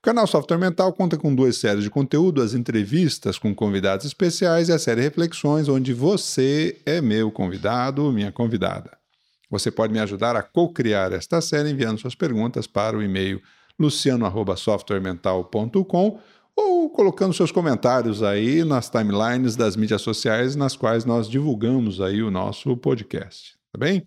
O canal Software Mental conta com duas séries de conteúdo, as entrevistas com convidados especiais e a série Reflexões, onde você é meu convidado, minha convidada. Você pode me ajudar a co-criar esta série enviando suas perguntas para o e-mail luciano@softwaremental.com ou colocando seus comentários aí nas timelines das mídias sociais nas quais nós divulgamos aí o nosso podcast, tá bem?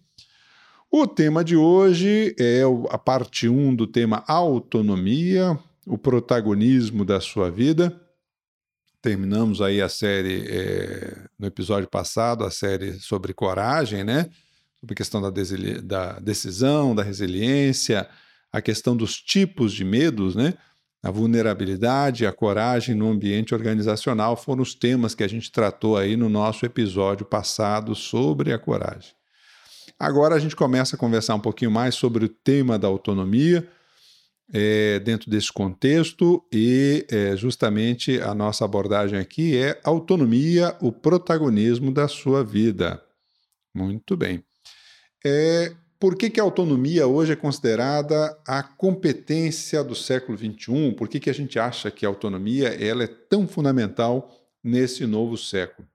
O tema de hoje é a parte 1 do tema autonomia, o protagonismo da sua vida. Terminamos aí a série é, no episódio passado, a série sobre coragem, né? Sobre a questão da, da decisão, da resiliência, a questão dos tipos de medos, né? A vulnerabilidade, a coragem no ambiente organizacional foram os temas que a gente tratou aí no nosso episódio passado sobre a coragem. Agora a gente começa a conversar um pouquinho mais sobre o tema da autonomia é, dentro desse contexto e é, justamente a nossa abordagem aqui é autonomia, o protagonismo da sua vida. Muito bem. É, por que, que a autonomia hoje é considerada a competência do século XXI? Por que, que a gente acha que a autonomia ela é tão fundamental nesse novo século?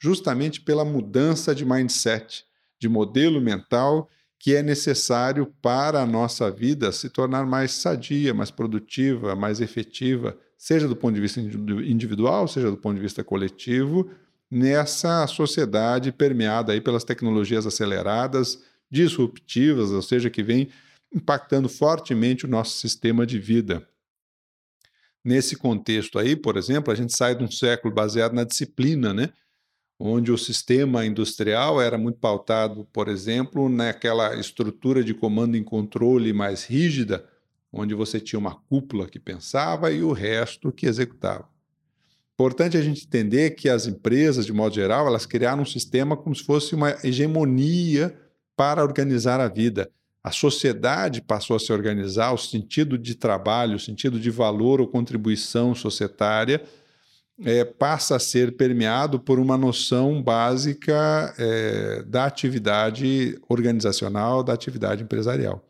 Justamente pela mudança de mindset, de modelo mental que é necessário para a nossa vida se tornar mais sadia, mais produtiva, mais efetiva, seja do ponto de vista individual, seja do ponto de vista coletivo, nessa sociedade permeada aí pelas tecnologias aceleradas, disruptivas, ou seja, que vem impactando fortemente o nosso sistema de vida. Nesse contexto aí, por exemplo, a gente sai de um século baseado na disciplina, né? Onde o sistema industrial era muito pautado, por exemplo, naquela estrutura de comando e controle mais rígida, onde você tinha uma cúpula que pensava e o resto que executava. Importante a gente entender que as empresas, de modo geral, elas criaram um sistema como se fosse uma hegemonia para organizar a vida. A sociedade passou a se organizar, o sentido de trabalho, o sentido de valor ou contribuição societária é, passa a ser permeado por uma noção básica é, da atividade organizacional, da atividade empresarial.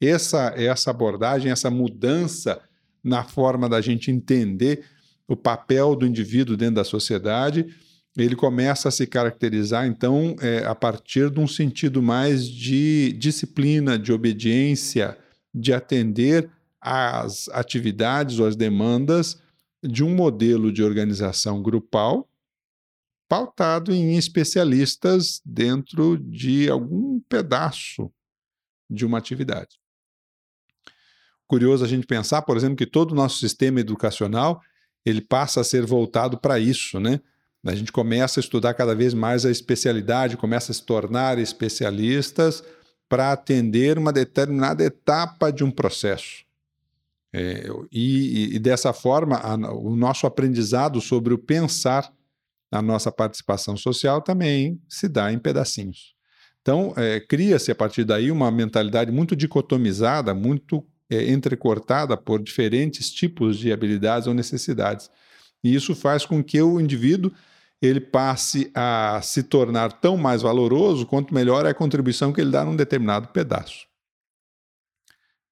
Essa, essa abordagem, essa mudança na forma da gente entender o papel do indivíduo dentro da sociedade, ele começa a se caracterizar, então, é, a partir de um sentido mais de disciplina, de obediência, de atender às atividades ou às demandas de um modelo de organização grupal pautado em especialistas dentro de algum pedaço de uma atividade. Curioso a gente pensar, por exemplo, que todo o nosso sistema educacional ele passa a ser voltado para isso, né? A gente começa a estudar cada vez mais a especialidade, começa a se tornar especialistas para atender uma determinada etapa de um processo. É, e, e, dessa forma, a, o nosso aprendizado sobre o pensar, a nossa participação social também se dá em pedacinhos. Então, é, cria-se a partir daí uma mentalidade muito dicotomizada, muito é, entrecortada por diferentes tipos de habilidades ou necessidades. E isso faz com que o indivíduo ele passe a se tornar tão mais valoroso quanto melhor é a contribuição que ele dá num determinado pedaço.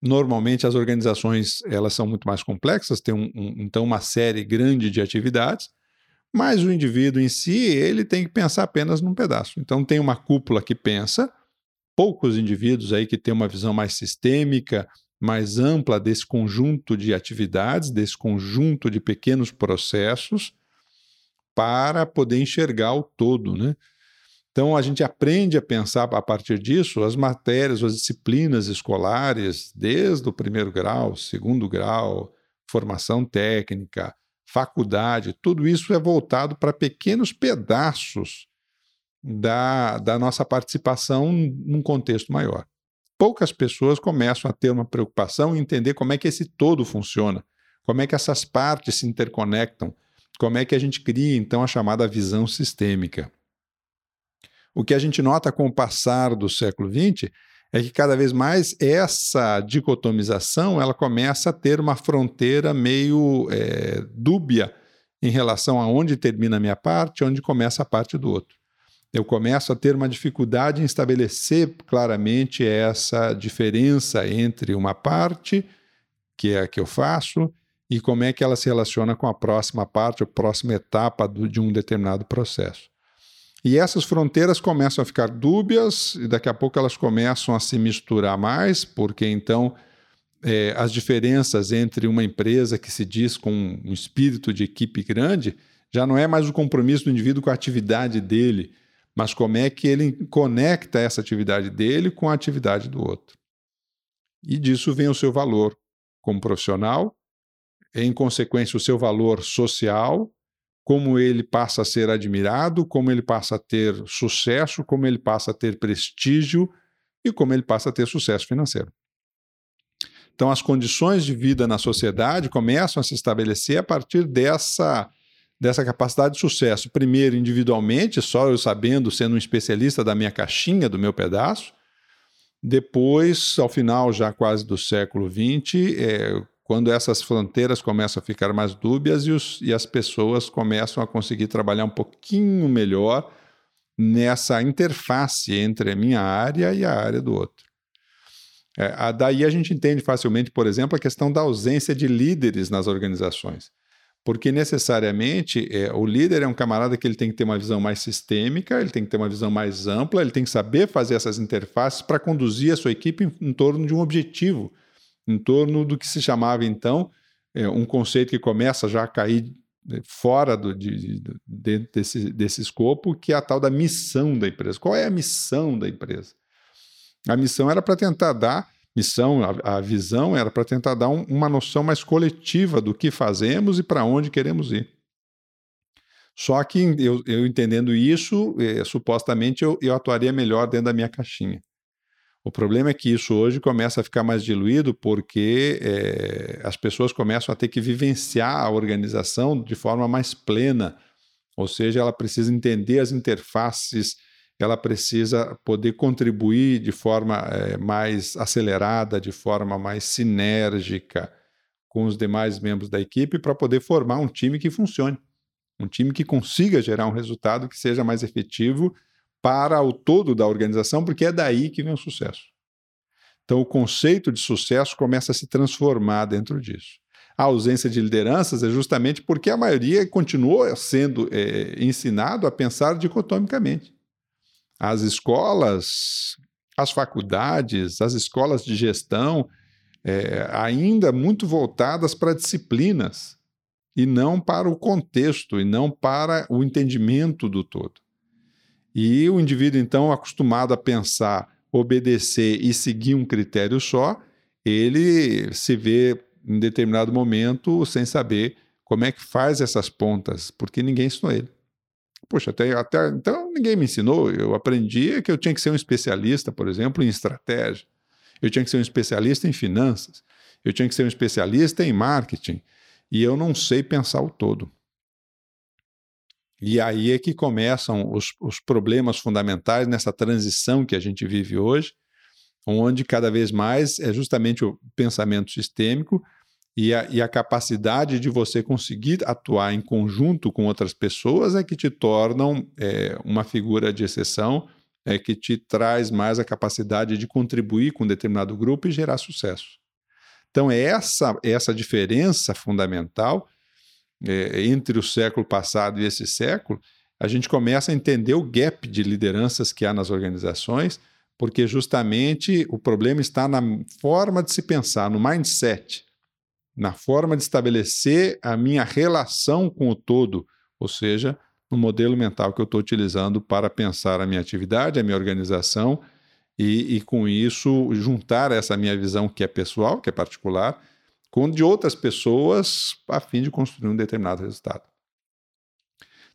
Normalmente as organizações elas são muito mais complexas, tem um, um, então uma série grande de atividades, mas o indivíduo em si ele tem que pensar apenas num pedaço. Então tem uma cúpula que pensa, poucos indivíduos aí que têm uma visão mais sistêmica, mais ampla desse conjunto de atividades, desse conjunto de pequenos processos, para poder enxergar o todo, né? Então, a gente aprende a pensar a partir disso as matérias, as disciplinas escolares, desde o primeiro grau, segundo grau, formação técnica, faculdade, tudo isso é voltado para pequenos pedaços da, da nossa participação num contexto maior. Poucas pessoas começam a ter uma preocupação em entender como é que esse todo funciona, como é que essas partes se interconectam, como é que a gente cria, então, a chamada visão sistêmica. O que a gente nota com o passar do século XX é que cada vez mais essa dicotomização ela começa a ter uma fronteira meio é, dúbia em relação a onde termina a minha parte, onde começa a parte do outro. Eu começo a ter uma dificuldade em estabelecer claramente essa diferença entre uma parte, que é a que eu faço, e como é que ela se relaciona com a próxima parte, a próxima etapa do, de um determinado processo. E essas fronteiras começam a ficar dúbias, e daqui a pouco elas começam a se misturar mais, porque então é, as diferenças entre uma empresa que se diz com um espírito de equipe grande já não é mais o compromisso do indivíduo com a atividade dele, mas como é que ele conecta essa atividade dele com a atividade do outro. E disso vem o seu valor como profissional, em consequência, o seu valor social, como ele passa a ser admirado, como ele passa a ter sucesso, como ele passa a ter prestígio e como ele passa a ter sucesso financeiro. Então, as condições de vida na sociedade começam a se estabelecer a partir dessa, dessa capacidade de sucesso. Primeiro, individualmente, só eu sabendo, sendo um especialista da minha caixinha, do meu pedaço. Depois, ao final já quase do século XX, é, quando essas fronteiras começam a ficar mais dúbias e, os, e as pessoas começam a conseguir trabalhar um pouquinho melhor nessa interface entre a minha área e a área do outro. É, daí a gente entende facilmente, por exemplo, a questão da ausência de líderes nas organizações. Porque necessariamente é, o líder é um camarada que ele tem que ter uma visão mais sistêmica, ele tem que ter uma visão mais ampla, ele tem que saber fazer essas interfaces para conduzir a sua equipe em, em torno de um objetivo em torno do que se chamava então é, um conceito que começa já a cair né, fora do, de, de, desse, desse escopo, que é a tal da missão da empresa. Qual é a missão da empresa? A missão era para tentar dar, missão, a, a visão era para tentar dar um, uma noção mais coletiva do que fazemos e para onde queremos ir. Só que eu, eu entendendo isso, é, supostamente eu, eu atuaria melhor dentro da minha caixinha. O problema é que isso hoje começa a ficar mais diluído porque é, as pessoas começam a ter que vivenciar a organização de forma mais plena, ou seja, ela precisa entender as interfaces, ela precisa poder contribuir de forma é, mais acelerada, de forma mais sinérgica com os demais membros da equipe para poder formar um time que funcione, um time que consiga gerar um resultado que seja mais efetivo para o todo da organização, porque é daí que vem o sucesso. Então, o conceito de sucesso começa a se transformar dentro disso. A ausência de lideranças é justamente porque a maioria continuou sendo é, ensinado a pensar dicotomicamente. As escolas, as faculdades, as escolas de gestão, é, ainda muito voltadas para disciplinas e não para o contexto e não para o entendimento do todo. E o indivíduo, então, acostumado a pensar, obedecer e seguir um critério só, ele se vê em determinado momento sem saber como é que faz essas pontas, porque ninguém ensinou ele. Poxa, até, até então ninguém me ensinou. Eu aprendi que eu tinha que ser um especialista, por exemplo, em estratégia. Eu tinha que ser um especialista em finanças. Eu tinha que ser um especialista em marketing. E eu não sei pensar o todo. E aí é que começam os, os problemas fundamentais nessa transição que a gente vive hoje, onde cada vez mais é justamente o pensamento sistêmico e a, e a, capacidade de você conseguir atuar em conjunto com outras pessoas é que te tornam é, uma figura de exceção, é que te traz mais a capacidade de contribuir com um determinado grupo e gerar sucesso. Então, é essa, essa diferença fundamental é, entre o século passado e esse século, a gente começa a entender o gap de lideranças que há nas organizações, porque justamente o problema está na forma de se pensar, no mindset, na forma de estabelecer a minha relação com o todo, ou seja, no modelo mental que eu estou utilizando para pensar a minha atividade, a minha organização e, e, com isso juntar essa minha visão que é pessoal, que é particular, com de outras pessoas a fim de construir um determinado resultado.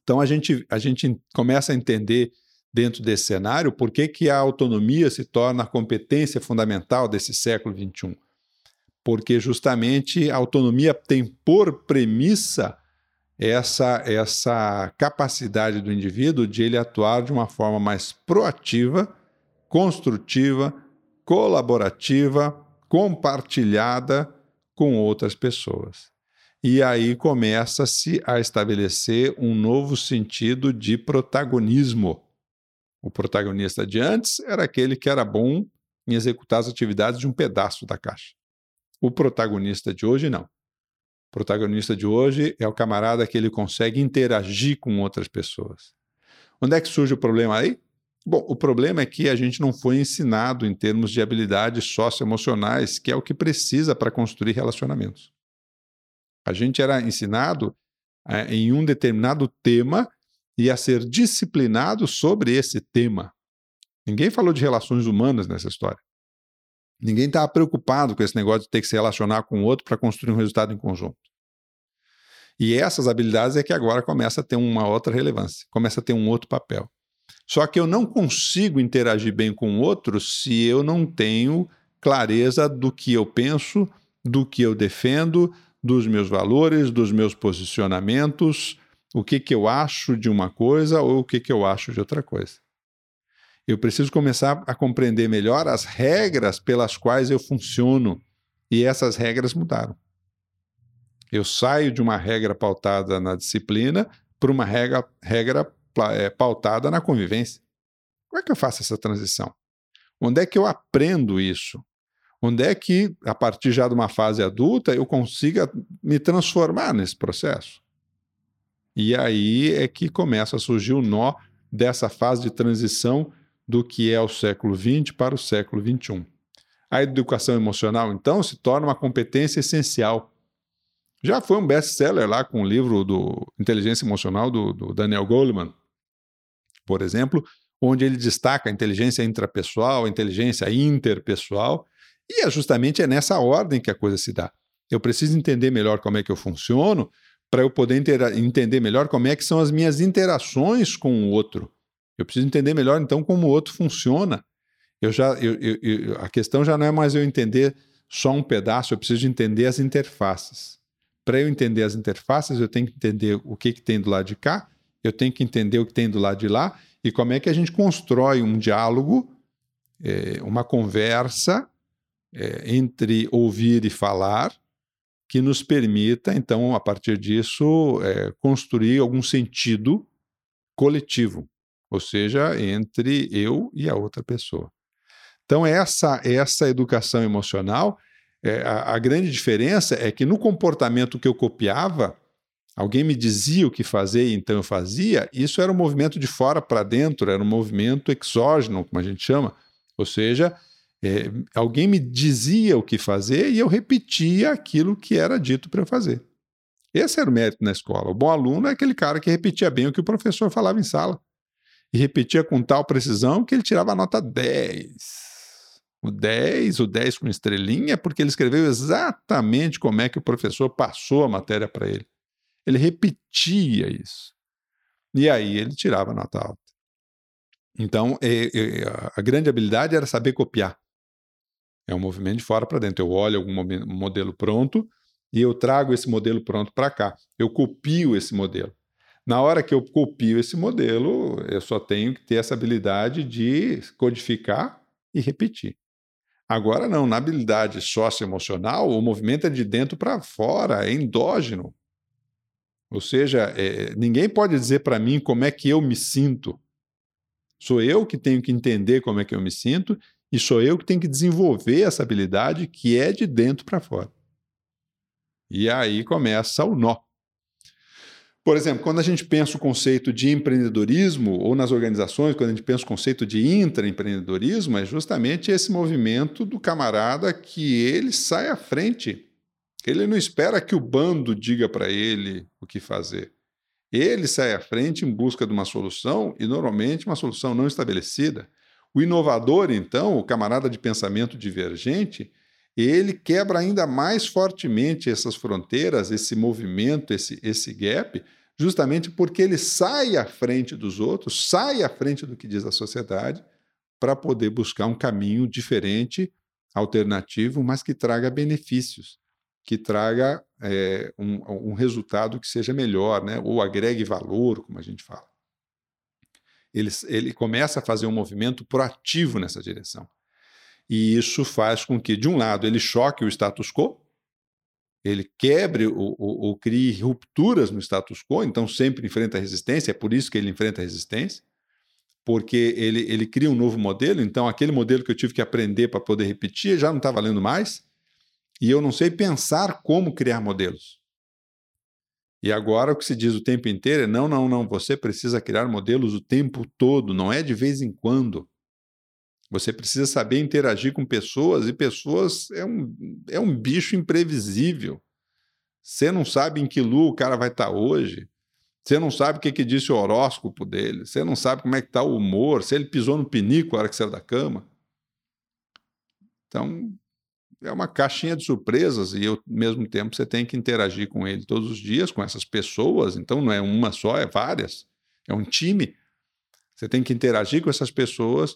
Então a gente, a gente começa a entender dentro desse cenário por que, que a autonomia se torna a competência fundamental desse século XXI. Porque justamente a autonomia tem por premissa essa, essa capacidade do indivíduo de ele atuar de uma forma mais proativa, construtiva, colaborativa, compartilhada com outras pessoas. E aí começa-se a estabelecer um novo sentido de protagonismo. O protagonista de antes era aquele que era bom em executar as atividades de um pedaço da caixa. O protagonista de hoje não. O protagonista de hoje é o camarada que ele consegue interagir com outras pessoas. Onde é que surge o problema aí? Bom, o problema é que a gente não foi ensinado em termos de habilidades socioemocionais, que é o que precisa para construir relacionamentos. A gente era ensinado é, em um determinado tema e a ser disciplinado sobre esse tema. Ninguém falou de relações humanas nessa história. Ninguém estava preocupado com esse negócio de ter que se relacionar com o outro para construir um resultado em conjunto. E essas habilidades é que agora começa a ter uma outra relevância, começa a ter um outro papel. Só que eu não consigo interagir bem com o outro se eu não tenho clareza do que eu penso, do que eu defendo, dos meus valores, dos meus posicionamentos, o que, que eu acho de uma coisa ou o que, que eu acho de outra coisa. Eu preciso começar a compreender melhor as regras pelas quais eu funciono. E essas regras mudaram. Eu saio de uma regra pautada na disciplina para uma regra, regra é, pautada na convivência. Como é que eu faço essa transição? Onde é que eu aprendo isso? Onde é que, a partir já de uma fase adulta, eu consiga me transformar nesse processo? E aí é que começa a surgir o nó dessa fase de transição do que é o século XX para o século XXI. A educação emocional, então, se torna uma competência essencial. Já foi um best-seller lá com o livro do Inteligência Emocional do, do Daniel Goleman, por exemplo, onde ele destaca a inteligência intrapessoal, a inteligência interpessoal, e é justamente é nessa ordem que a coisa se dá. Eu preciso entender melhor como é que eu funciono para eu poder entender melhor como é que são as minhas interações com o outro. Eu preciso entender melhor então como o outro funciona. Eu já, eu, eu, a questão já não é mais eu entender só um pedaço, eu preciso entender as interfaces. Para eu entender as interfaces, eu tenho que entender o que, que tem do lado de cá, eu tenho que entender o que tem do lado de lá e como é que a gente constrói um diálogo, é, uma conversa é, entre ouvir e falar, que nos permita, então, a partir disso, é, construir algum sentido coletivo, ou seja, entre eu e a outra pessoa. Então, essa, essa educação emocional, é, a, a grande diferença é que no comportamento que eu copiava, alguém me dizia o que fazer e então eu fazia, isso era um movimento de fora para dentro, era um movimento exógeno, como a gente chama, ou seja, é, alguém me dizia o que fazer e eu repetia aquilo que era dito para eu fazer. Esse era o mérito na escola. O bom aluno é aquele cara que repetia bem o que o professor falava em sala. E repetia com tal precisão que ele tirava a nota 10. O 10, o 10 com estrelinha, porque ele escreveu exatamente como é que o professor passou a matéria para ele. Ele repetia isso. E aí ele tirava nota alta. Então, a grande habilidade era saber copiar. É um movimento de fora para dentro. Eu olho algum modelo pronto e eu trago esse modelo pronto para cá. Eu copio esse modelo. Na hora que eu copio esse modelo, eu só tenho que ter essa habilidade de codificar e repetir. Agora não, na habilidade socioemocional, o movimento é de dentro para fora, é endógeno. Ou seja, é, ninguém pode dizer para mim como é que eu me sinto. Sou eu que tenho que entender como é que eu me sinto e sou eu que tenho que desenvolver essa habilidade que é de dentro para fora. E aí começa o nó. Por exemplo, quando a gente pensa o conceito de empreendedorismo, ou nas organizações, quando a gente pensa o conceito de intraempreendedorismo, é justamente esse movimento do camarada que ele sai à frente. Ele não espera que o bando diga para ele o que fazer. Ele sai à frente em busca de uma solução, e normalmente uma solução não estabelecida. O inovador, então, o camarada de pensamento divergente, ele quebra ainda mais fortemente essas fronteiras, esse movimento, esse, esse gap, justamente porque ele sai à frente dos outros, sai à frente do que diz a sociedade, para poder buscar um caminho diferente, alternativo, mas que traga benefícios, que traga é, um, um, resultado que seja melhor, né? ou agregue valor, como a gente fala. Ele, ele começa a fazer um movimento proativo nessa direção. E isso faz com que, de um lado, ele choque o status quo, ele quebre ou, crie rupturas no status quo, então sempre enfrenta resistência, é por isso que ele enfrenta resistência, porque ele, ele cria um novo modelo, então aquele modelo que eu tive que aprender para poder repetir já não está valendo mais, e eu não sei pensar como criar modelos. E agora o que se diz o tempo inteiro é: não, não, não, você precisa criar modelos o tempo todo, não é de vez em quando. Você precisa saber interagir com pessoas e pessoas é um, é um bicho imprevisível. Você não sabe em que lua o cara vai estar tá hoje. Você não sabe o que, que disse o horóscopo dele. Você não sabe como é que está o humor. Se ele pisou no pinico na hora que saiu da cama. Então, é uma caixinha de surpresas e ao mesmo tempo você tem que interagir com ele todos os dias, com essas pessoas. Então, não é uma só, é várias. É um time. Você tem que interagir com essas pessoas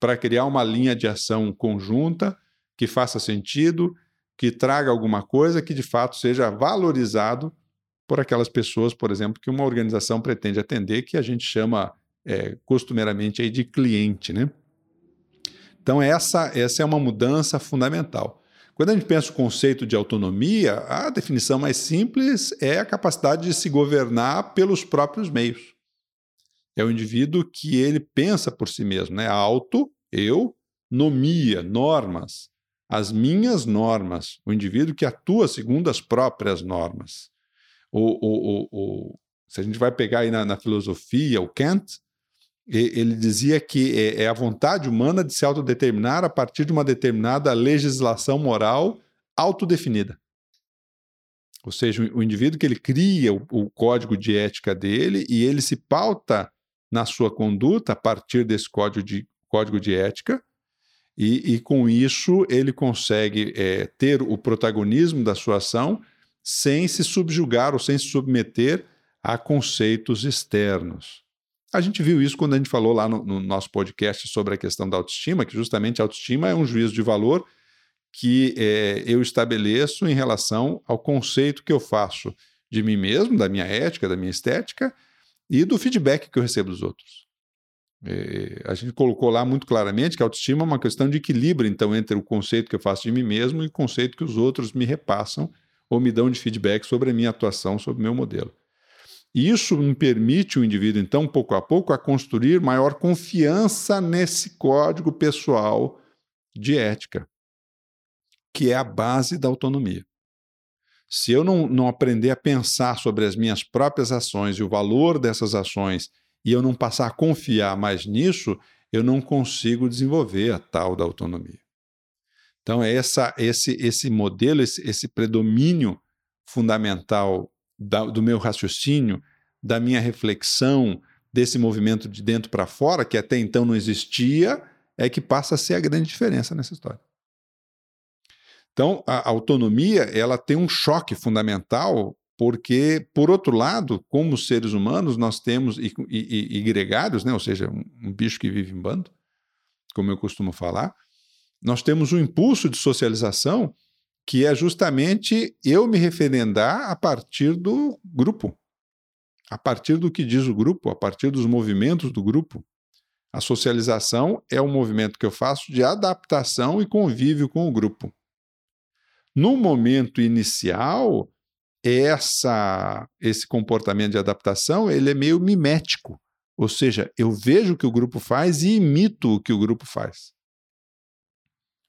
para criar uma linha de ação conjunta que faça sentido, que traga alguma coisa que de fato seja valorizado por aquelas pessoas, por exemplo, que uma organização pretende atender, que a gente chama é, costumeiramente aí de cliente, né? Então essa, essa é uma mudança fundamental. Quando a gente pensa o conceito de autonomia, a definição mais simples é a capacidade de se governar pelos próprios meios. É o indivíduo que ele pensa por si mesmo, né? Auto eu, nomia, normas, as minhas normas, o indivíduo que atua segundo as próprias normas. O, o, o, o se a gente vai pegar aí na, na, filosofia, o Kant, ele dizia que é, é a vontade humana de se autodeterminar a partir de uma determinada legislação moral autodefinida. Ou seja, o indivíduo que ele cria o, código de ética dele e ele se pauta na sua conduta a partir desse código de, código de ética, e, e com isso ele consegue é, ter o protagonismo da sua ação sem se subjugar ou sem se submeter a conceitos externos. A gente viu isso quando a gente falou lá no, no nosso podcast sobre a questão da autoestima, que justamente a autoestima é um juízo de valor que é, eu estabeleço em relação ao conceito que eu faço de mim mesmo, da minha ética, da minha estética e do feedback que eu recebo dos outros. É, a gente colocou lá muito claramente que a autoestima é uma questão de equilíbrio, então, entre o conceito que eu faço de mim mesmo e o conceito que os outros me repassam ou me dão de feedback sobre a minha atuação, sobre o meu modelo. E isso permite o indivíduo, então, pouco a pouco, a construir maior confiança nesse código pessoal de ética, que é a base da autonomia. Se eu não, não aprender a pensar sobre as minhas próprias ações e o valor dessas ações e eu não passar a confiar mais nisso, eu não consigo desenvolver a tal da autonomia. Então, é essa, esse, esse modelo, esse, esse predomínio fundamental da, do meu raciocínio, da minha reflexão, desse movimento de dentro para fora, que até então não existia, é que passa a ser a grande diferença nessa história. Então, a autonomia ela tem um choque fundamental porque, por outro lado, como seres humanos, nós temos, e, e, e gregários, né? ou seja, um, um, bicho que vive em bando, como eu costumo falar, nós temos um impulso de socialização que é justamente eu me referendar a partir do grupo, a partir do que diz o grupo, a partir dos movimentos do grupo. A socialização é um movimento que eu faço de adaptação e convívio com o grupo. No momento inicial, essa esse comportamento de adaptação ele é meio mimético, ou seja, eu vejo o que o grupo faz e imito o que o grupo faz.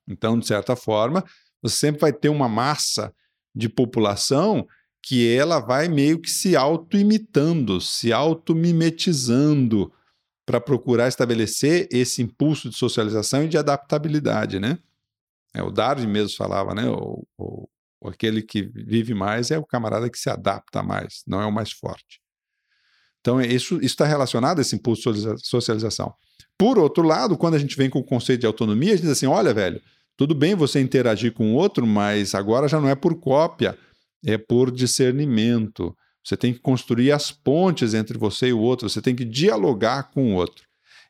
Então, de certa forma, você sempre vai ter uma massa de população que ela vai meio que se auto-imitando, se auto-mimetizando para procurar estabelecer esse impulso de socialização e de adaptabilidade, né? É, o Darwin mesmo falava, né? O, o, aquele que vive mais é o camarada que se adapta mais, não é o mais forte. Então, é isso está relacionado a esse impulso de socialização. Por outro lado, quando a gente vem com o conceito de autonomia, a gente diz assim: olha, velho, tudo bem você interagir com outro, mas agora já não é por cópia, é por discernimento. Você tem que construir as pontes entre você e o outro, você tem que dialogar com o outro.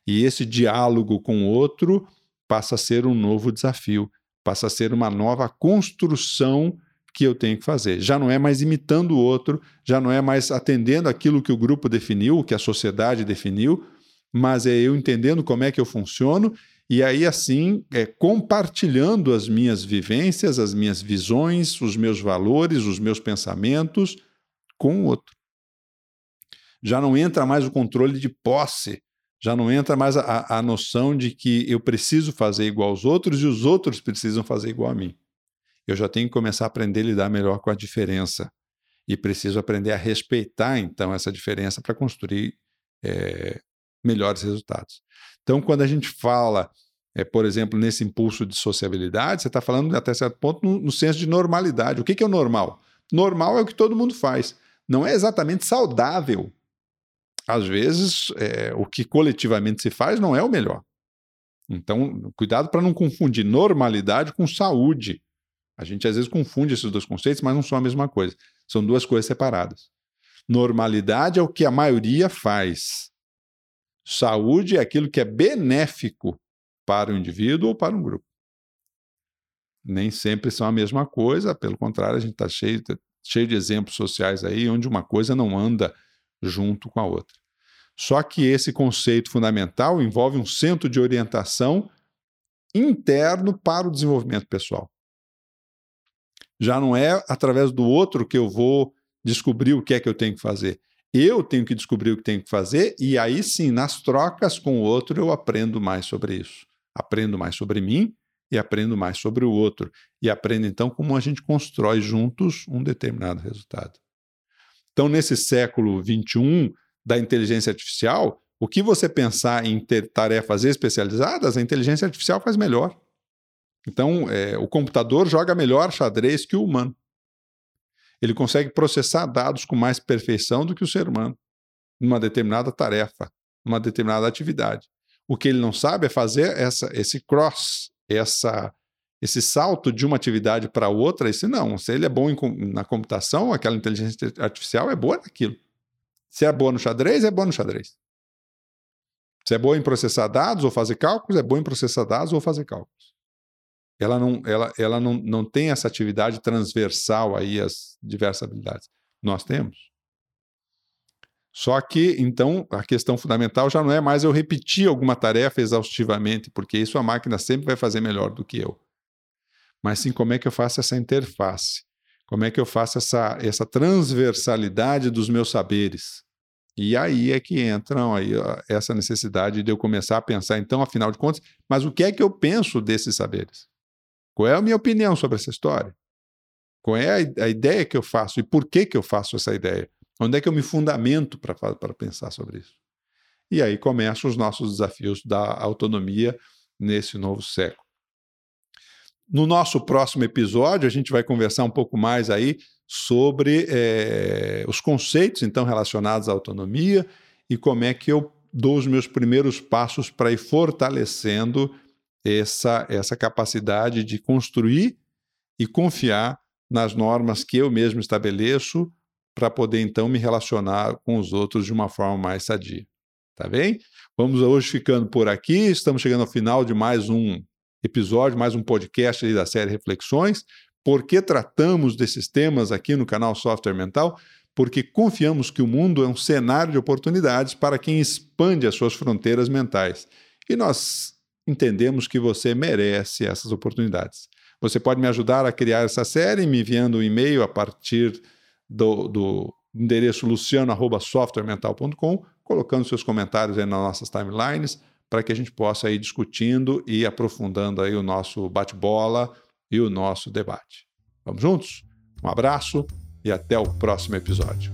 E esse diálogo com o outro passa a ser um novo desafio, passa a ser uma nova construção que eu tenho que fazer. Já não é mais imitando o outro, já não é mais atendendo aquilo que o grupo definiu, que a sociedade definiu, mas é eu entendendo como é que eu funciono e aí assim é, compartilhando as minhas vivências, as minhas visões, os meus valores, os meus pensamentos com o outro. Já não entra mais o controle de posse, já não entra mais a, a noção de que eu preciso fazer igual aos outros e os outros precisam fazer igual a mim eu já tenho que começar a aprender a lidar melhor com a diferença. E preciso aprender a respeitar, então, essa diferença para construir é, melhores resultados. Então, quando a gente fala, é, por exemplo, nesse impulso de sociabilidade, você está falando até certo ponto no, no, senso de normalidade. O que, que é o normal? Normal é o que todo mundo faz. Não é exatamente saudável. Às vezes, é, o que coletivamente se faz não é o melhor. Então, cuidado para não confundir normalidade com saúde. A gente às vezes confunde esses dois conceitos, mas não são a mesma coisa. São duas coisas separadas. Normalidade é o que a maioria faz. Saúde é aquilo que é benéfico para o indivíduo ou para um grupo. Nem sempre são a mesma coisa, pelo contrário, a gente está cheio, cheio de exemplos sociais aí onde uma coisa não anda junto com a outra. Só que esse conceito fundamental envolve um centro de orientação interno para o desenvolvimento pessoal. Já não é através do outro que eu vou descobrir o que é que eu tenho que fazer. Eu tenho que descobrir o que tenho que fazer e aí sim, nas trocas com o outro, eu aprendo mais sobre isso. Aprendo mais sobre mim e aprendo mais sobre o outro. E aprendo então como a gente constrói juntos um determinado resultado. Então, nesse século XXI da inteligência artificial, o que você pensar em ter tarefas especializadas, a inteligência artificial faz melhor. Então, é, o computador joga melhor xadrez que o humano. Ele consegue processar dados com mais perfeição do que o ser humano, numa determinada tarefa, numa determinada atividade. O que ele não sabe é fazer essa, esse cross, essa, esse salto de uma atividade para outra. Esse não. Se ele é bom em, na computação, aquela inteligência artificial é boa naquilo. Se é boa no xadrez, é boa no xadrez. Se é boa em processar dados ou fazer cálculos, é boa em processar dados ou fazer cálculos ela não, ela, ela não, não tem essa atividade transversal aí às diversas habilidades. Nós temos. Só que, então, a questão fundamental já não é mais eu repetir alguma tarefa exaustivamente, porque isso a máquina sempre vai fazer melhor do que eu. Mas sim como é que eu faço essa interface? Como é que eu faço essa, essa transversalidade dos meus saberes? E aí é que entram aí essa necessidade de eu começar a pensar, então, afinal de contas, mas o que é que eu penso desses saberes? Qual é a minha opinião sobre essa história? Qual é a, a ideia que eu faço e por que, que eu faço essa ideia? Onde é que eu me fundamento para pensar sobre isso? E aí começam os nossos desafios da autonomia nesse novo século. No nosso próximo episódio, a gente vai conversar um pouco mais aí sobre é, os conceitos então relacionados à autonomia e como é que eu dou os meus primeiros passos para ir fortalecendo essa, essa capacidade de construir e confiar nas normas que eu mesmo estabeleço para poder então me relacionar com os outros de uma forma mais sadia. Tá bem? Vamos hoje ficando por aqui, estamos chegando ao final de mais um episódio, mais um podcast da série Reflexões. Por que tratamos desses temas aqui no canal Software Mental? Porque confiamos que o mundo é um cenário de oportunidades para quem expande as suas fronteiras mentais. E nós entendemos que você merece essas oportunidades. Você pode me ajudar a criar essa série me enviando um e-mail a partir do, do endereço luciano.softwaremental.com, colocando seus comentários aí nas nossas timelines, para que a gente possa ir discutindo e aprofundando aí o nosso bate-bola e o nosso debate. Vamos juntos? Um abraço e até o próximo episódio.